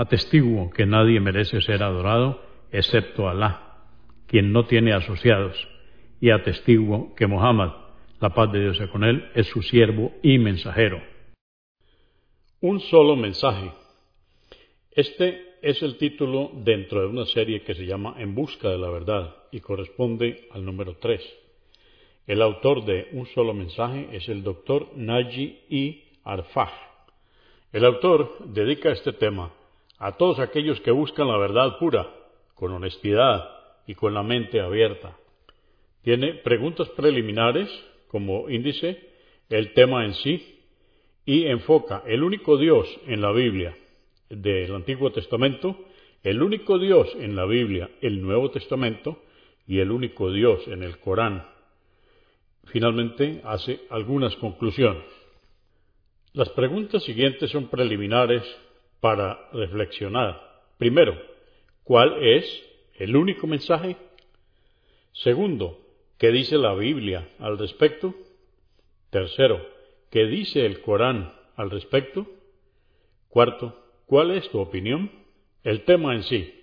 Atestiguo que nadie merece ser adorado excepto Alá, quien no tiene asociados, y atestiguo que Muhammad, la paz de Dios sea con él, es su siervo y mensajero. Un solo mensaje. Este es el título dentro de una serie que se llama En busca de la verdad y corresponde al número 3. El autor de Un solo mensaje es el doctor Naji I. Arfaj. El autor dedica este tema a todos aquellos que buscan la verdad pura, con honestidad y con la mente abierta. Tiene preguntas preliminares como índice, el tema en sí, y enfoca el único Dios en la Biblia del Antiguo Testamento, el único Dios en la Biblia, el Nuevo Testamento, y el único Dios en el Corán. Finalmente hace algunas conclusiones. Las preguntas siguientes son preliminares para reflexionar. Primero, ¿cuál es el único mensaje? Segundo, ¿qué dice la Biblia al respecto? Tercero, ¿qué dice el Corán al respecto? Cuarto, ¿cuál es tu opinión? El tema en sí.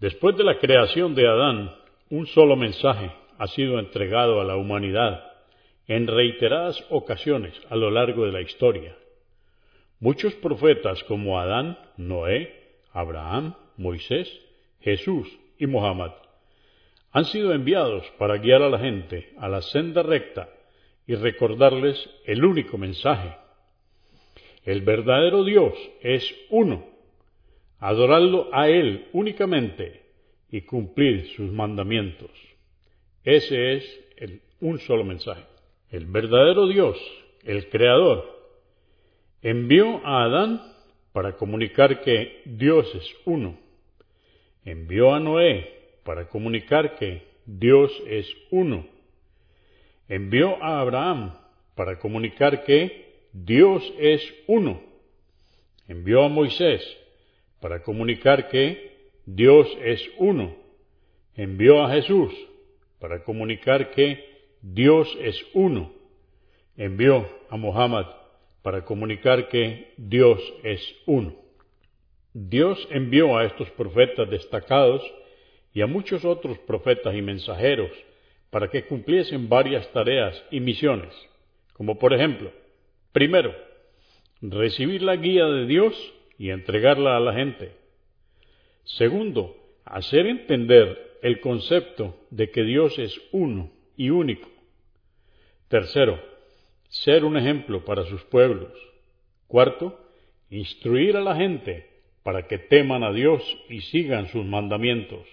Después de la creación de Adán, un solo mensaje ha sido entregado a la humanidad en reiteradas ocasiones a lo largo de la historia. Muchos profetas como Adán, Noé, Abraham, Moisés, Jesús y Mohammed han sido enviados para guiar a la gente a la senda recta y recordarles el único mensaje. El verdadero Dios es uno. Adorarlo a Él únicamente y cumplir sus mandamientos. Ese es el, un solo mensaje. El verdadero Dios, el Creador, Envió a Adán para comunicar que Dios es uno. Envió a Noé para comunicar que Dios es uno. Envió a Abraham para comunicar que Dios es uno. Envió a Moisés para comunicar que Dios es uno. Envió a Jesús para comunicar que Dios es uno. Envió a Mohammed para comunicar que Dios es uno. Dios envió a estos profetas destacados y a muchos otros profetas y mensajeros para que cumpliesen varias tareas y misiones, como por ejemplo, primero, recibir la guía de Dios y entregarla a la gente. Segundo, hacer entender el concepto de que Dios es uno y único. Tercero, ser un ejemplo para sus pueblos. Cuarto, instruir a la gente para que teman a Dios y sigan sus mandamientos.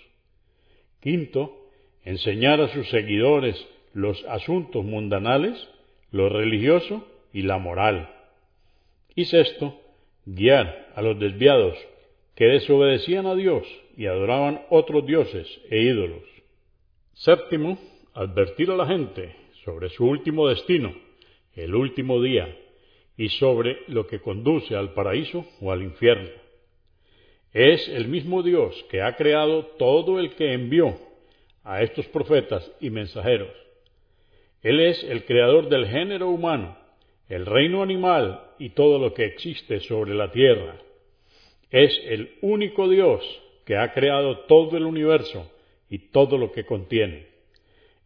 Quinto, enseñar a sus seguidores los asuntos mundanales, lo religioso y la moral. Y sexto, guiar a los desviados que desobedecían a Dios y adoraban otros dioses e ídolos. Séptimo, advertir a la gente sobre su último destino el último día y sobre lo que conduce al paraíso o al infierno. Es el mismo Dios que ha creado todo el que envió a estos profetas y mensajeros. Él es el creador del género humano, el reino animal y todo lo que existe sobre la tierra. Es el único Dios que ha creado todo el universo y todo lo que contiene.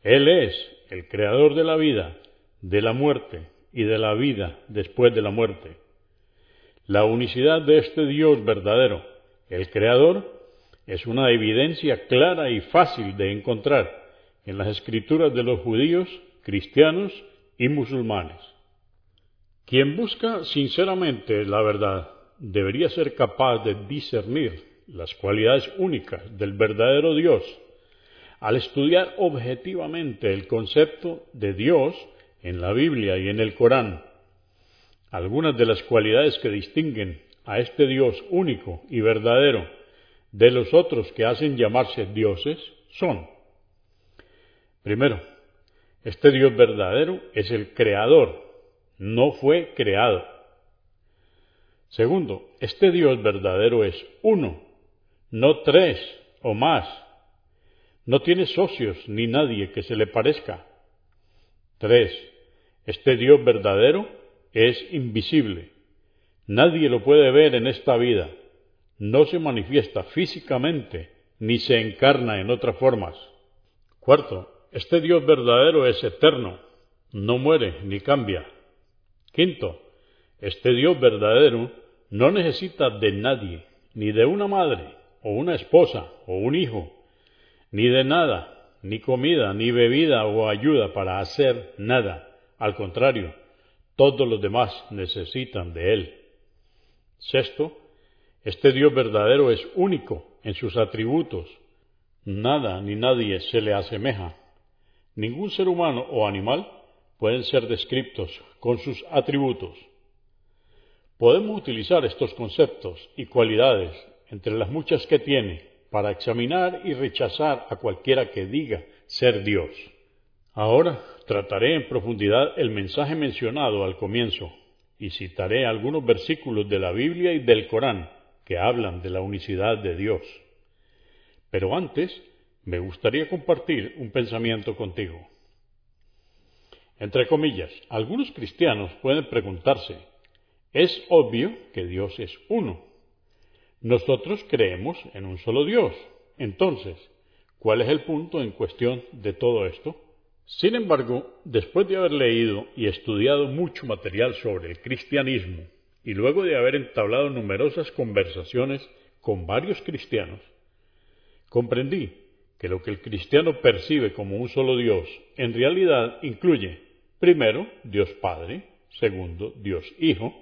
Él es el creador de la vida de la muerte y de la vida después de la muerte. La unicidad de este Dios verdadero, el Creador, es una evidencia clara y fácil de encontrar en las escrituras de los judíos, cristianos y musulmanes. Quien busca sinceramente la verdad debería ser capaz de discernir las cualidades únicas del verdadero Dios al estudiar objetivamente el concepto de Dios en la Biblia y en el Corán. Algunas de las cualidades que distinguen a este Dios único y verdadero de los otros que hacen llamarse dioses son, primero, este Dios verdadero es el creador, no fue creado. Segundo, este Dios verdadero es uno, no tres o más. No tiene socios ni nadie que se le parezca. Tres, este Dios verdadero es invisible. Nadie lo puede ver en esta vida. No se manifiesta físicamente ni se encarna en otras formas. Cuarto, este Dios verdadero es eterno. No muere ni cambia. Quinto, este Dios verdadero no necesita de nadie, ni de una madre, o una esposa, o un hijo, ni de nada, ni comida, ni bebida o ayuda para hacer nada. Al contrario, todos los demás necesitan de Él. Sexto, este Dios verdadero es único en sus atributos. Nada ni nadie se le asemeja. Ningún ser humano o animal pueden ser descritos con sus atributos. Podemos utilizar estos conceptos y cualidades, entre las muchas que tiene, para examinar y rechazar a cualquiera que diga ser Dios. Ahora trataré en profundidad el mensaje mencionado al comienzo y citaré algunos versículos de la Biblia y del Corán que hablan de la unicidad de Dios. Pero antes me gustaría compartir un pensamiento contigo. Entre comillas, algunos cristianos pueden preguntarse, es obvio que Dios es uno. Nosotros creemos en un solo Dios. Entonces, ¿cuál es el punto en cuestión de todo esto? Sin embargo, después de haber leído y estudiado mucho material sobre el cristianismo y luego de haber entablado numerosas conversaciones con varios cristianos, comprendí que lo que el cristiano percibe como un solo Dios en realidad incluye, primero, Dios Padre, segundo, Dios Hijo,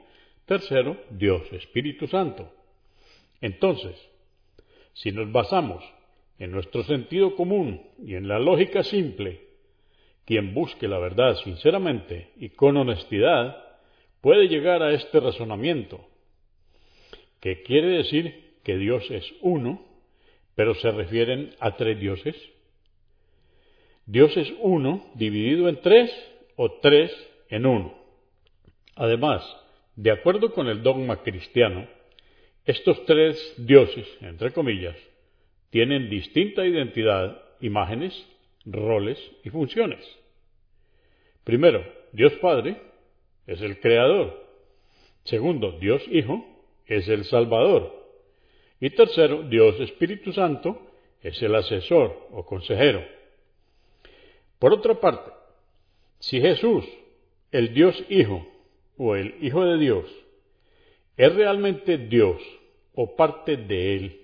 tercero, Dios Espíritu Santo. Entonces, si nos basamos en nuestro sentido común y en la lógica simple quien busque la verdad sinceramente y con honestidad puede llegar a este razonamiento, que quiere decir que Dios es uno, pero se refieren a tres dioses. Dios es uno dividido en tres o tres en uno. Además, de acuerdo con el dogma cristiano, estos tres dioses, entre comillas, tienen distinta identidad, imágenes roles y funciones. Primero, Dios Padre es el Creador. Segundo, Dios Hijo es el Salvador. Y tercero, Dios Espíritu Santo es el asesor o consejero. Por otra parte, si Jesús, el Dios Hijo o el Hijo de Dios, es realmente Dios o parte de Él,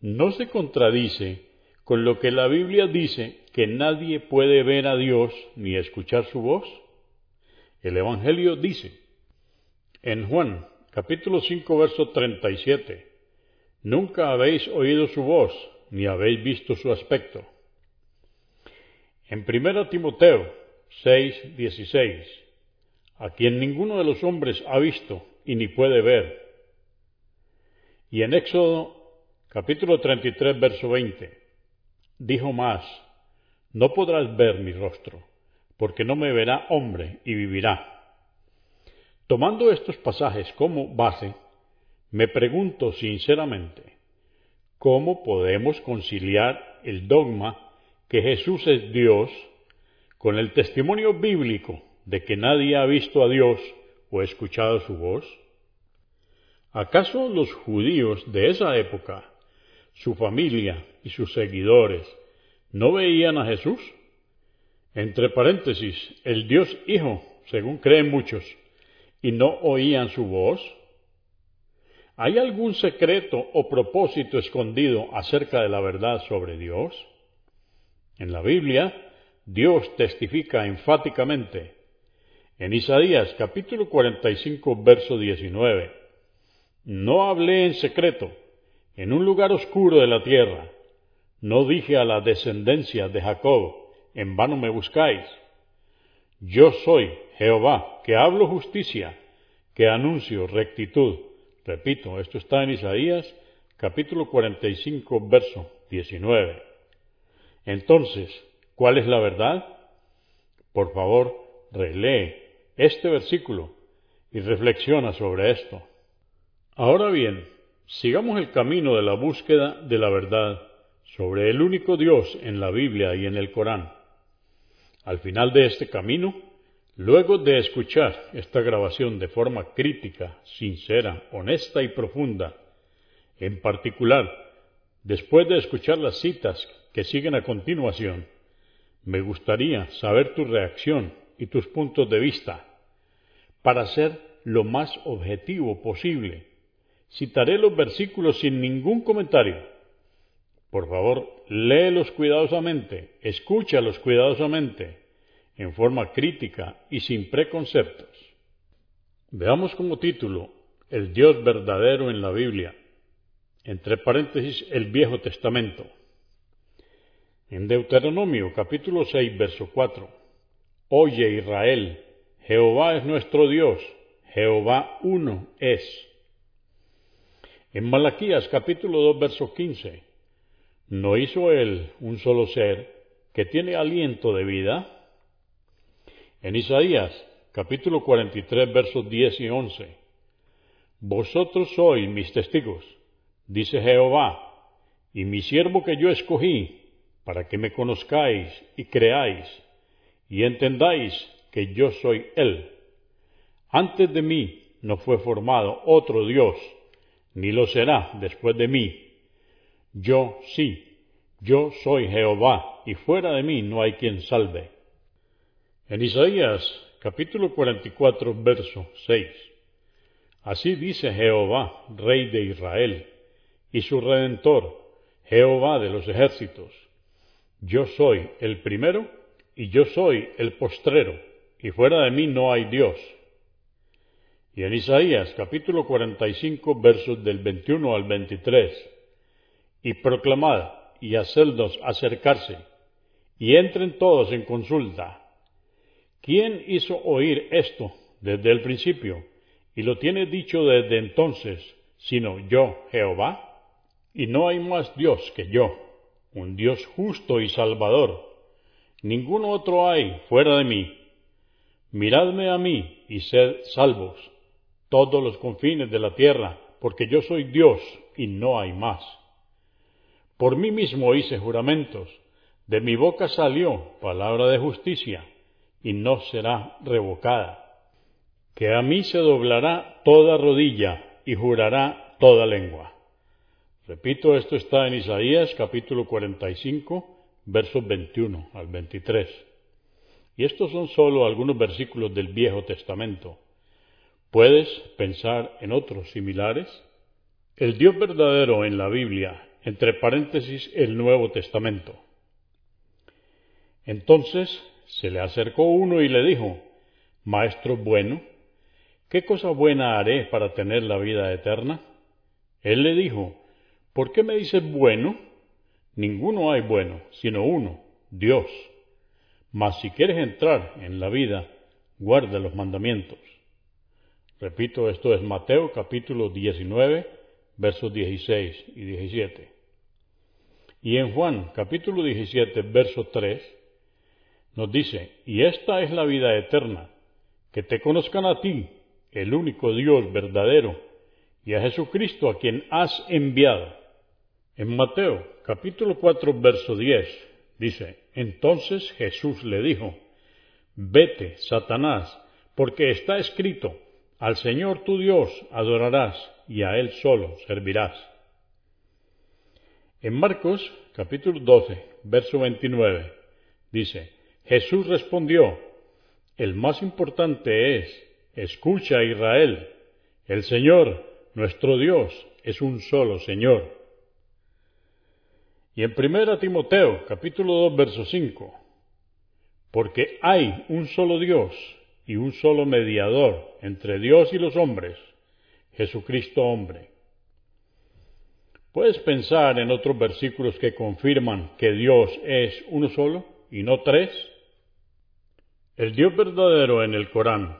no se contradice con lo que la Biblia dice que nadie puede ver a Dios ni escuchar su voz? El Evangelio dice en Juan capítulo 5 verso 37, Nunca habéis oído su voz ni habéis visto su aspecto. En 1 Timoteo 6, 16, a quien ninguno de los hombres ha visto y ni puede ver. Y en Éxodo capítulo 33 verso 20, Dijo más, no podrás ver mi rostro, porque no me verá hombre y vivirá. Tomando estos pasajes como base, me pregunto sinceramente, ¿cómo podemos conciliar el dogma que Jesús es Dios con el testimonio bíblico de que nadie ha visto a Dios o escuchado su voz? ¿Acaso los judíos de esa época su familia y sus seguidores no veían a Jesús? Entre paréntesis, el Dios Hijo, según creen muchos, y no oían su voz. ¿Hay algún secreto o propósito escondido acerca de la verdad sobre Dios? En la Biblia, Dios testifica enfáticamente. En Isaías capítulo 45, verso 19, No hablé en secreto, en un lugar oscuro de la tierra. No dije a la descendencia de Jacob, en vano me buscáis. Yo soy Jehová, que hablo justicia, que anuncio rectitud. Repito, esto está en Isaías capítulo 45, verso 19. Entonces, ¿cuál es la verdad? Por favor, relee este versículo y reflexiona sobre esto. Ahora bien, sigamos el camino de la búsqueda de la verdad sobre el único Dios en la Biblia y en el Corán. Al final de este camino, luego de escuchar esta grabación de forma crítica, sincera, honesta y profunda, en particular, después de escuchar las citas que siguen a continuación, me gustaría saber tu reacción y tus puntos de vista. Para ser lo más objetivo posible, citaré los versículos sin ningún comentario. Por favor, léelos cuidadosamente, escúchalos cuidadosamente, en forma crítica y sin preconceptos. Veamos como título El Dios verdadero en la Biblia, entre paréntesis el Viejo Testamento. En Deuteronomio capítulo 6, verso 4. Oye Israel, Jehová es nuestro Dios, Jehová uno es. En Malaquías capítulo 2, verso 15. ¿No hizo él un solo ser que tiene aliento de vida? En Isaías capítulo 43, versos 10 y 11. Vosotros sois mis testigos, dice Jehová, y mi siervo que yo escogí, para que me conozcáis y creáis y entendáis que yo soy Él. Antes de mí no fue formado otro Dios, ni lo será después de mí. Yo sí, yo soy Jehová, y fuera de mí no hay quien salve. En Isaías capítulo 44, verso 6. Así dice Jehová, Rey de Israel, y su Redentor, Jehová de los ejércitos yo soy el primero y yo soy el postrero, y fuera de mí no hay Dios. Y en Isaías capítulo 45 versos del 21 al 23, y proclamad y hacedlos acercarse, y entren todos en consulta. ¿Quién hizo oír esto desde el principio, y lo tiene dicho desde entonces, sino yo, Jehová? Y no hay más Dios que yo un Dios justo y salvador. Ningún otro hay fuera de mí. Miradme a mí y sed salvos, todos los confines de la tierra, porque yo soy Dios y no hay más. Por mí mismo hice juramentos, de mi boca salió palabra de justicia, y no será revocada. Que a mí se doblará toda rodilla y jurará toda lengua. Repito, esto está en Isaías capítulo 45, versos 21 al 23. Y estos son solo algunos versículos del Viejo Testamento. ¿Puedes pensar en otros similares? El Dios verdadero en la Biblia, entre paréntesis el Nuevo Testamento. Entonces se le acercó uno y le dijo, Maestro bueno, ¿qué cosa buena haré para tener la vida eterna? Él le dijo, ¿Por qué me dices bueno? Ninguno hay bueno, sino uno, Dios. Mas si quieres entrar en la vida, guarda los mandamientos. Repito, esto es Mateo capítulo 19, versos 16 y 17. Y en Juan capítulo 17, verso 3, nos dice, y esta es la vida eterna, que te conozcan a ti, el único Dios verdadero, y a Jesucristo a quien has enviado. En Mateo capítulo 4 verso 10 dice, entonces Jesús le dijo, vete, Satanás, porque está escrito, al Señor tu Dios adorarás y a Él solo servirás. En Marcos capítulo 12 verso 29 dice, Jesús respondió, el más importante es, escucha Israel, el Señor, nuestro Dios, es un solo Señor. Y en 1 Timoteo, capítulo 2, verso 5, porque hay un solo Dios y un solo mediador entre Dios y los hombres, Jesucristo hombre. ¿Puedes pensar en otros versículos que confirman que Dios es uno solo y no tres? El Dios verdadero en el Corán.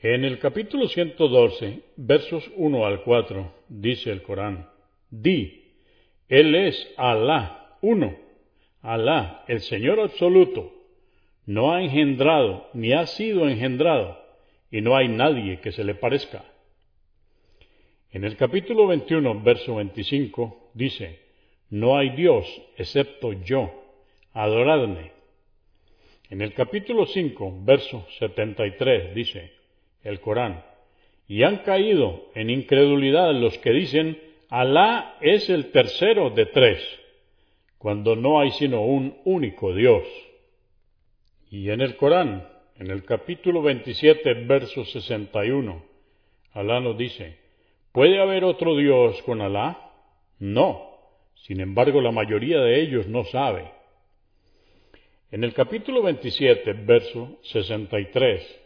En el capítulo 112, versos 1 al 4, dice el Corán, Di, Él es Alá, uno, Alá, el Señor absoluto, no ha engendrado ni ha sido engendrado, y no hay nadie que se le parezca. En el capítulo 21, verso 25, dice, No hay Dios excepto yo, adoradme. En el capítulo 5, verso 73, dice el Corán, y han caído en incredulidad los que dicen, Alá es el tercero de tres, cuando no hay sino un único Dios. Y en el Corán, en el capítulo 27, verso 61, Alá nos dice, ¿puede haber otro Dios con Alá? No. Sin embargo, la mayoría de ellos no sabe. En el capítulo 27, verso 63,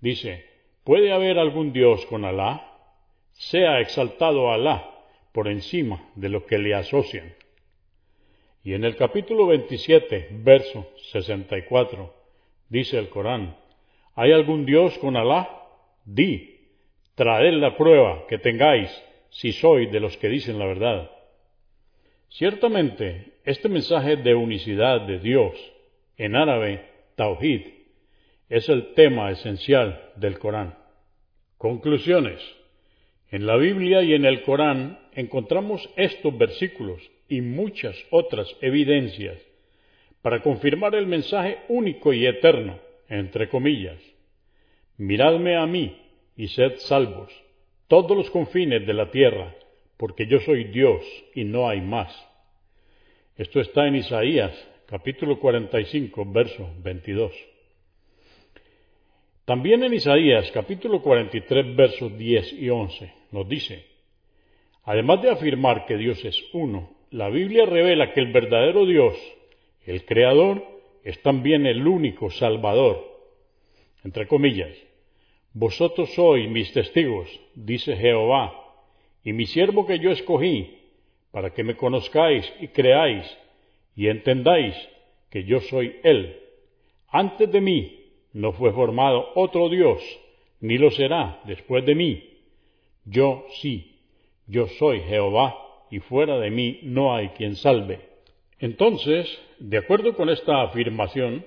dice, ¿puede haber algún Dios con Alá? Sea exaltado Alá por encima de lo que le asocian. Y en el capítulo 27, verso 64, dice el Corán, ¿hay algún Dios con Alá? Di, traed la prueba que tengáis si soy de los que dicen la verdad. Ciertamente, este mensaje de unicidad de Dios, en árabe, Tawhid, es el tema esencial del Corán. Conclusiones. En la Biblia y en el Corán encontramos estos versículos y muchas otras evidencias para confirmar el mensaje único y eterno, entre comillas. Miradme a mí y sed salvos, todos los confines de la tierra, porque yo soy Dios y no hay más. Esto está en Isaías, capítulo 45, verso 22. También en Isaías, capítulo 43, versos 10 y 11, nos dice, además de afirmar que Dios es uno la Biblia revela que el verdadero Dios, el Creador, es también el único Salvador. Entre comillas, vosotros sois mis testigos, dice Jehová, y mi siervo que yo escogí, para que me conozcáis y creáis y entendáis que yo soy Él. Antes de mí no fue formado otro Dios, ni lo será después de mí. Yo sí, yo soy Jehová y fuera de mí no hay quien salve. Entonces, de acuerdo con esta afirmación,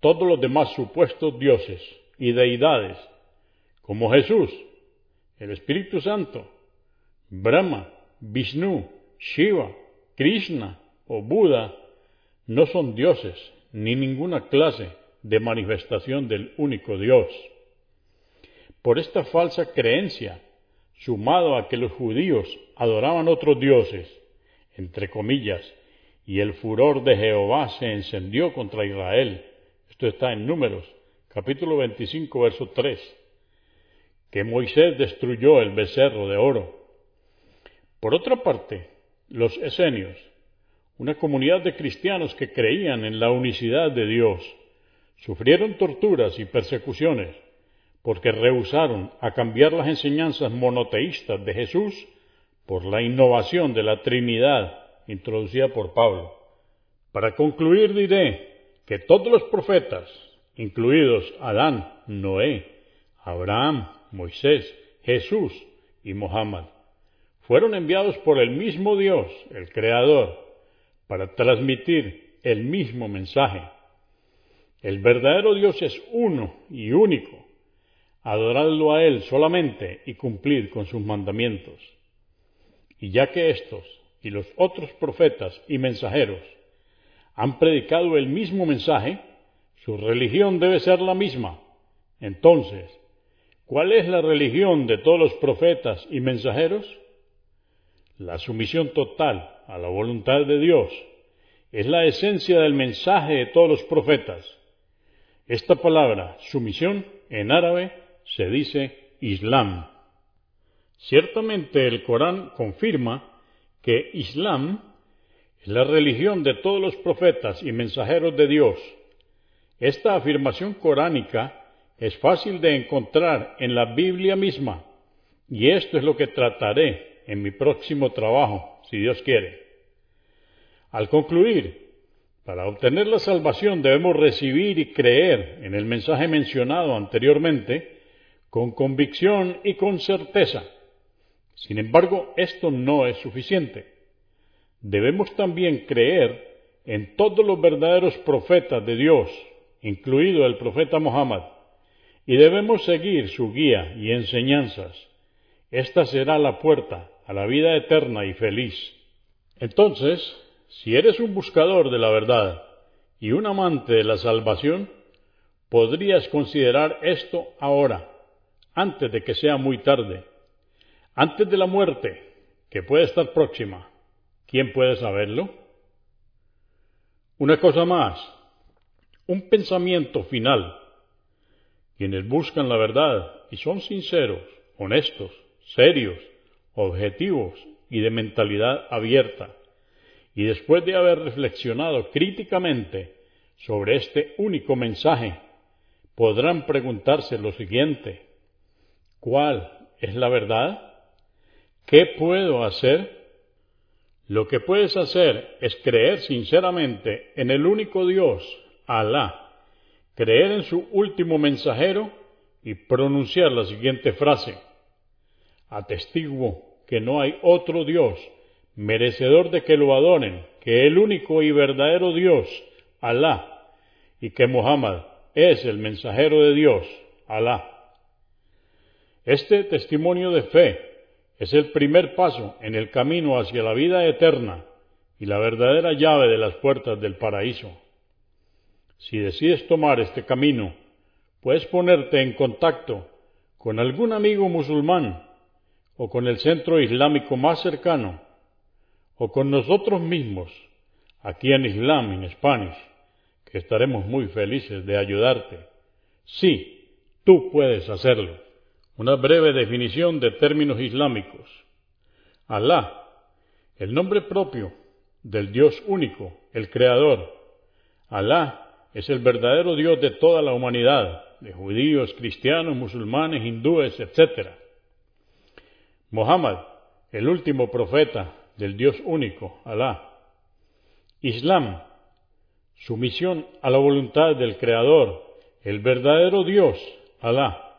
todos los demás supuestos dioses y deidades, como Jesús, el Espíritu Santo, Brahma, Vishnu, Shiva, Krishna o Buda, no son dioses ni ninguna clase de manifestación del único Dios. Por esta falsa creencia, sumado a que los judíos adoraban otros dioses, entre comillas, y el furor de Jehová se encendió contra Israel. Esto está en Números, capítulo 25, verso 3, que Moisés destruyó el becerro de oro. Por otra parte, los esenios, una comunidad de cristianos que creían en la unicidad de Dios, sufrieron torturas y persecuciones porque rehusaron a cambiar las enseñanzas monoteístas de Jesús por la innovación de la Trinidad introducida por Pablo. Para concluir diré que todos los profetas, incluidos Adán, Noé, Abraham, Moisés, Jesús y Mohammed, fueron enviados por el mismo Dios, el Creador, para transmitir el mismo mensaje. El verdadero Dios es uno y único, adoradlo a Él solamente y cumplir con sus mandamientos. Y ya que estos y los otros profetas y mensajeros han predicado el mismo mensaje, su religión debe ser la misma. Entonces, ¿cuál es la religión de todos los profetas y mensajeros? La sumisión total a la voluntad de Dios es la esencia del mensaje de todos los profetas. Esta palabra, sumisión, en árabe, se dice Islam. Ciertamente el Corán confirma que Islam es la religión de todos los profetas y mensajeros de Dios. Esta afirmación coránica es fácil de encontrar en la Biblia misma, y esto es lo que trataré en mi próximo trabajo, si Dios quiere. Al concluir, para obtener la salvación debemos recibir y creer en el mensaje mencionado anteriormente con convicción y con certeza. Sin embargo, esto no es suficiente. Debemos también creer en todos los verdaderos profetas de Dios, incluido el profeta Muhammad, y debemos seguir su guía y enseñanzas. Esta será la puerta a la vida eterna y feliz. Entonces, si eres un buscador de la verdad y un amante de la salvación, podrías considerar esto ahora, antes de que sea muy tarde, antes de la muerte, que puede estar próxima. ¿Quién puede saberlo? Una cosa más, un pensamiento final. Quienes buscan la verdad y son sinceros, honestos, serios, objetivos y de mentalidad abierta, y después de haber reflexionado críticamente sobre este único mensaje, podrán preguntarse lo siguiente, ¿cuál es la verdad? ¿Qué puedo hacer? Lo que puedes hacer es creer sinceramente en el único Dios, Alá, creer en su último mensajero y pronunciar la siguiente frase. Atestiguo que no hay otro Dios merecedor de que lo adoren, que el único y verdadero Dios, Alá, y que Muhammad es el mensajero de Dios, Alá. Este testimonio de fe es el primer paso en el camino hacia la vida eterna y la verdadera llave de las puertas del paraíso. Si decides tomar este camino, puedes ponerte en contacto con algún amigo musulmán o con el centro islámico más cercano o con nosotros mismos aquí en Islam en Spanish, que estaremos muy felices de ayudarte. Sí, tú puedes hacerlo. Una breve definición de términos islámicos. Alá, el nombre propio del Dios único, el Creador. Alá es el verdadero Dios de toda la humanidad, de judíos, cristianos, musulmanes, hindúes, etc. Muhammad, el último profeta del Dios único, Alá. Islam, sumisión a la voluntad del Creador, el verdadero Dios, Alá.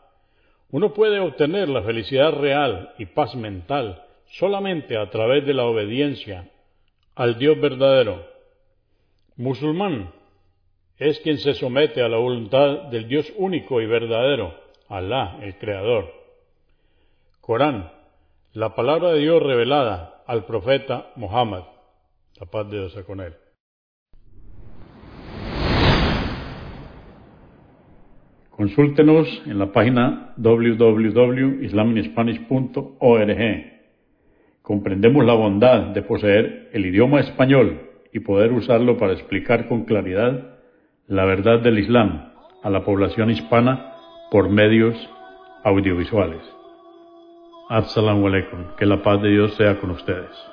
Uno puede obtener la felicidad real y paz mental solamente a través de la obediencia al Dios verdadero. Musulmán es quien se somete a la voluntad del Dios único y verdadero, Alá, el Creador. Corán, la palabra de Dios revelada al profeta Muhammad. La paz de Dios con él. Consúltenos en la página www.islamispanish.org. Comprendemos la bondad de poseer el idioma español y poder usarlo para explicar con claridad la verdad del Islam a la población hispana por medios audiovisuales. Assalamu alaikum. Que la paz de Dios sea con ustedes.